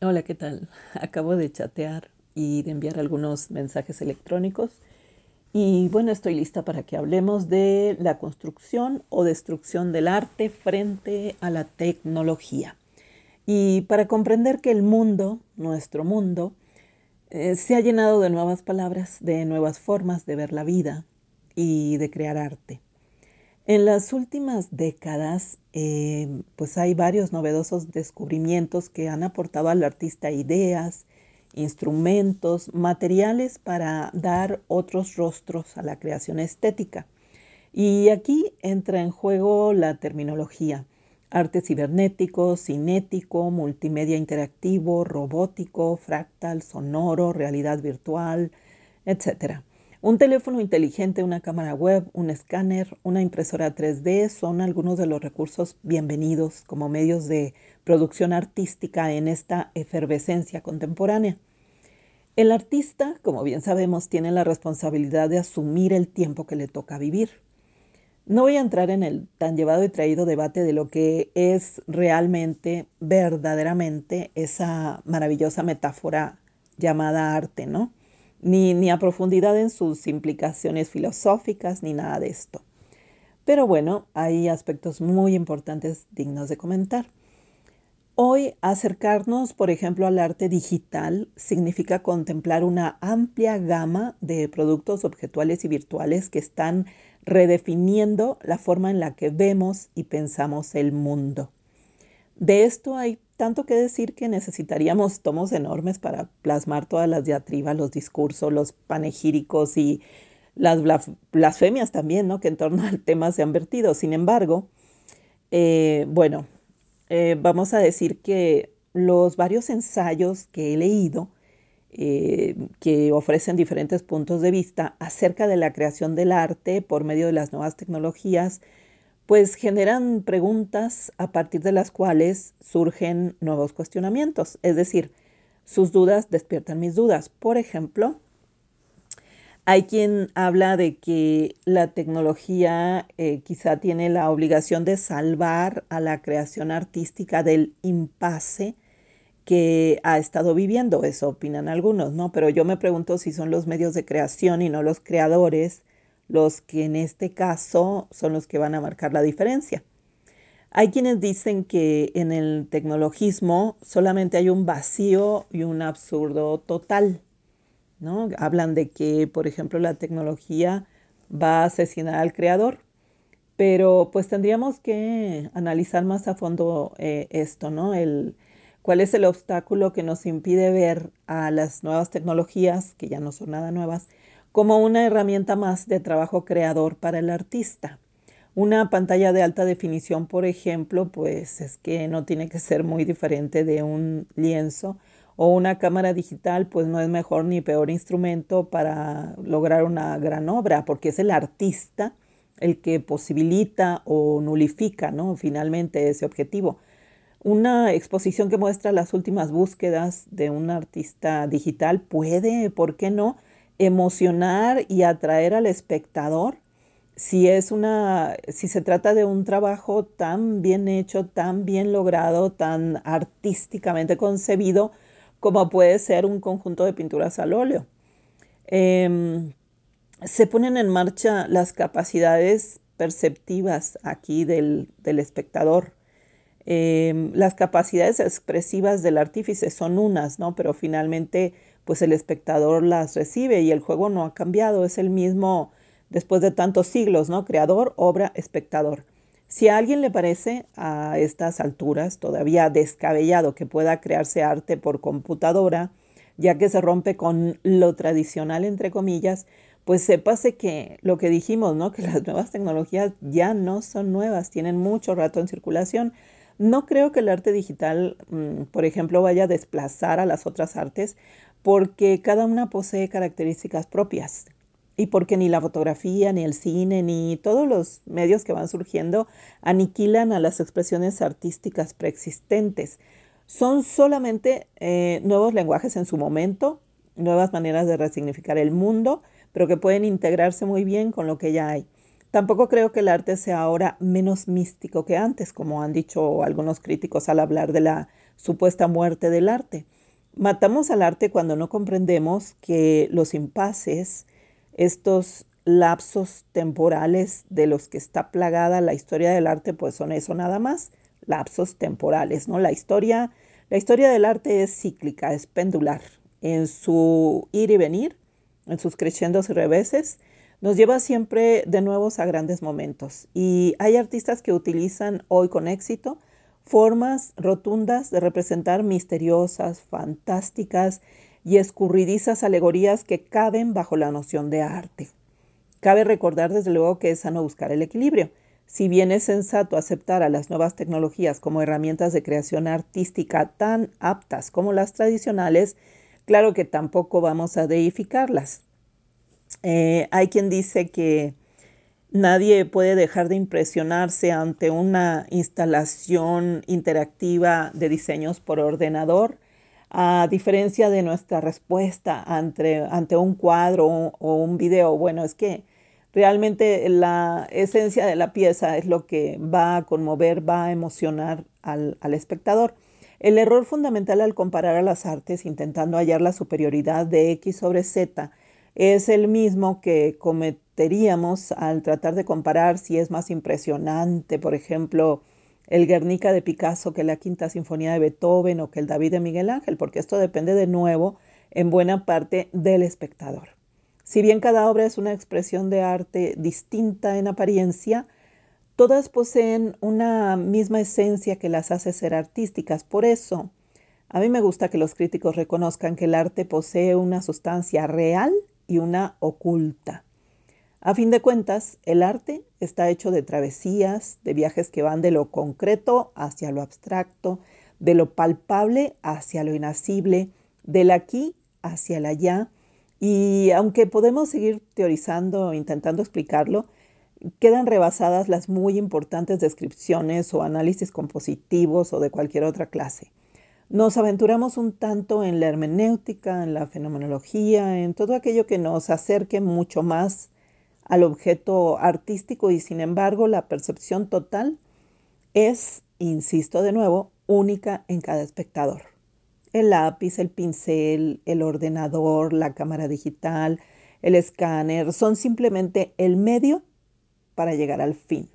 Hola, ¿qué tal? Acabo de chatear y de enviar algunos mensajes electrónicos y bueno, estoy lista para que hablemos de la construcción o destrucción del arte frente a la tecnología. Y para comprender que el mundo, nuestro mundo, eh, se ha llenado de nuevas palabras, de nuevas formas de ver la vida y de crear arte. En las últimas décadas, eh, pues hay varios novedosos descubrimientos que han aportado al artista ideas, instrumentos, materiales para dar otros rostros a la creación estética. Y aquí entra en juego la terminología, arte cibernético, cinético, multimedia interactivo, robótico, fractal, sonoro, realidad virtual, etc. Un teléfono inteligente, una cámara web, un escáner, una impresora 3D son algunos de los recursos bienvenidos como medios de producción artística en esta efervescencia contemporánea. El artista, como bien sabemos, tiene la responsabilidad de asumir el tiempo que le toca vivir. No voy a entrar en el tan llevado y traído debate de lo que es realmente, verdaderamente, esa maravillosa metáfora llamada arte, ¿no? Ni, a profundidad en sus implicaciones filosóficas, ni nada de esto. Pero bueno, hay aspectos muy importantes dignos de comentar. Hoy acercarnos, por ejemplo, al arte digital significa contemplar una amplia gama de productos objetuales y virtuales que están redefiniendo la forma en la que vemos y pensamos el mundo. De esto hay tanto que decir que necesitaríamos tomos enormes para plasmar todas las diatribas, los discursos, los panegíricos y las blasfemias también, ¿no? Que en torno al tema se han vertido. Sin embargo, eh, bueno, eh, vamos a decir que los varios ensayos que he leído, eh, que ofrecen diferentes puntos de vista acerca de la creación del arte por medio de las nuevas tecnologías, pues generan preguntas a partir de las cuales surgen nuevos cuestionamientos. Es decir, sus dudas despiertan mis dudas. Por ejemplo, hay quien habla de que la tecnología eh, quizá tiene la obligación de salvar a la creación artística del impasse que ha estado viviendo. Eso opinan algunos, ¿no? Pero yo me pregunto si son los medios de creación y no los creadores los que en este caso son los que van a marcar la diferencia. Hay quienes dicen que en el tecnologismo solamente hay un vacío y un absurdo total. ¿no? Hablan de que, por ejemplo, la tecnología va a asesinar al creador, pero pues tendríamos que analizar más a fondo eh, esto, ¿no? El, ¿Cuál es el obstáculo que nos impide ver a las nuevas tecnologías, que ya no son nada nuevas, como una herramienta más de trabajo creador para el artista. Una pantalla de alta definición, por ejemplo, pues es que no tiene que ser muy diferente de un lienzo o una cámara digital, pues no es mejor ni peor instrumento para lograr una gran obra, porque es el artista el que posibilita o nulifica, ¿no? Finalmente ese objetivo. Una exposición que muestra las últimas búsquedas de un artista digital puede, ¿por qué no?, emocionar y atraer al espectador si es una si se trata de un trabajo tan bien hecho, tan bien logrado, tan artísticamente concebido como puede ser un conjunto de pinturas al óleo. Em, se ponen en marcha las capacidades perceptivas aquí del, espectador. Em, las capacidades expresivas del artífice son unas, ¿no? Pero finalmente pues el espectador las recibe y el juego no ha cambiado, es el mismo después de tantos siglos, ¿no? Creador, obra, espectador. Si a alguien le parece a estas alturas todavía descabellado que pueda crearse arte por computadora, ya que se rompe con lo tradicional, entre comillas, pues sépase que lo que dijimos, ¿no? Que las nuevas tecnologías ya no son nuevas, tienen mucho rato en circulación. No creo que el arte digital, mm, por ejemplo, vaya a desplazar a las otras artes, porque cada una posee características propias y porque ni la fotografía, ni el cine, ni todos los medios que van surgiendo aniquilan a las expresiones artísticas preexistentes. Son solamente eh, nuevos lenguajes en su momento, nuevas maneras de resignificar el mundo, pero que pueden integrarse muy bien con lo que ya hay. Tampoco creo que el arte sea ahora menos místico que antes, como han dicho algunos críticos al hablar de la supuesta muerte del arte. Matamos al arte cuando no comprendemos que los impases, estos lapsos temporales de los que está plagada la historia del arte, pues son eso nada más, lapsos temporales, ¿no? La historia, la historia del arte es cíclica, es pendular. En su ir y venir, en sus crescendos y reveses, nos lleva siempre de nuevos a grandes momentos. Y hay artistas que utilizan hoy con éxito formas rotundas de representar misteriosas, fantásticas y escurridizas alegorías que caben bajo la noción de arte. Cabe recordar desde luego que es sano buscar el equilibrio. Si bien es sensato aceptar a las nuevas tecnologías como herramientas de creación artística tan aptas como las tradicionales, claro que tampoco vamos a deificarlas. Eh, hay quien dice que nadie puede dejar de impresionarse ante una instalación interactiva de diseños por ordenador, a diferencia de nuestra respuesta ante, ante un cuadro o, un video. Bueno, es que realmente la esencia de la pieza es lo que va a conmover, va a emocionar al, al espectador. El error fundamental al comparar a las artes intentando hallar la superioridad de X sobre Z es el mismo que cometeríamos al tratar de comparar si es más impresionante, por ejemplo, el Guernica de Picasso que la Quinta Sinfonía de Beethoven o que el David de Miguel Ángel, porque esto depende de nuevo en buena parte del espectador. Si bien cada obra es una expresión de arte distinta en apariencia, todas poseen una misma esencia que las hace ser artísticas. Por eso, a mí me gusta que los críticos reconozcan que el arte posee una sustancia real y una oculta. A fin de cuentas, el arte está hecho de travesías, de viajes que van de lo concreto hacia lo abstracto, de lo palpable hacia lo inacible, del aquí hacia el allá. Y aunque podemos seguir teorizando o intentando explicarlo, quedan rebasadas las muy importantes descripciones o análisis compositivos o de cualquier otra clase. Nos aventuramos un tanto en la hermenéutica, en la fenomenología, en todo aquello que nos acerque mucho más al objeto artístico y sin embargo la percepción total es, insisto de nuevo, única en cada espectador. El lápiz, el pincel, el ordenador, la cámara digital, el escáner son simplemente el medio para llegar al fin.